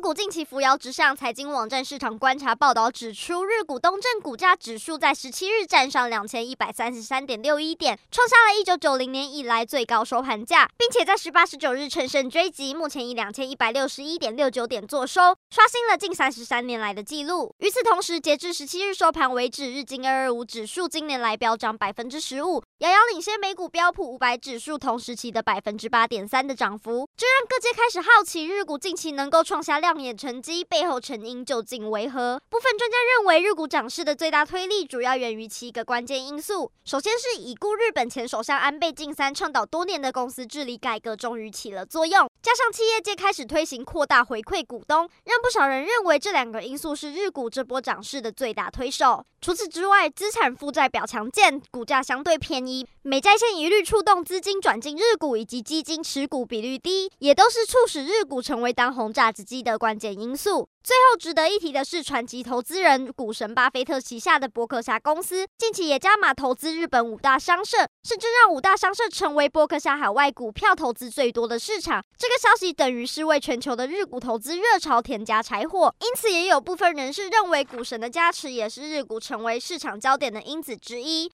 股近期扶摇直上，财经网站市场观察报道指出，日股东证股价指数在十七日站上两千一百三十三点六一点，创下了一九九零年以来最高收盘价，并且在十八、十九日乘胜追击，目前以两千一百六十一点六九点作收，刷新了近三十三年来的纪录。与此同时，截至十七日收盘为止，日经二二五指数今年来飙涨百分之十五，遥遥领先美股标普五百指数同时期的百分之八点三的涨幅，这让各界开始好奇，日股近期能够创下。亮眼成绩背后成因究竟为何？部分专家认为，日股涨势的最大推力主要源于七个关键因素。首先是已故日本前首相安倍晋三倡导多年的公司治理改革终于起了作用，加上企业界开始推行扩大回馈股东，让不少人认为这两个因素是日股这波涨势的最大推手。除此之外，资产负债表强健，股价相对便宜，美债线一律触动资金转进日股，以及基金持股比率低，也都是促使日股成为当红炸子鸡的关键因素。最后值得一提的是，传奇投资人股神巴菲特旗下的伯克夏公司近期也加码投资日本五大商社，甚至让五大商社成为伯克夏海外股票投资最多的市场。这这个消息等于是为全球的日股投资热潮添加柴火。因此，也有部分人士认为，股神的加持也是日股成为市场焦点的因子之一。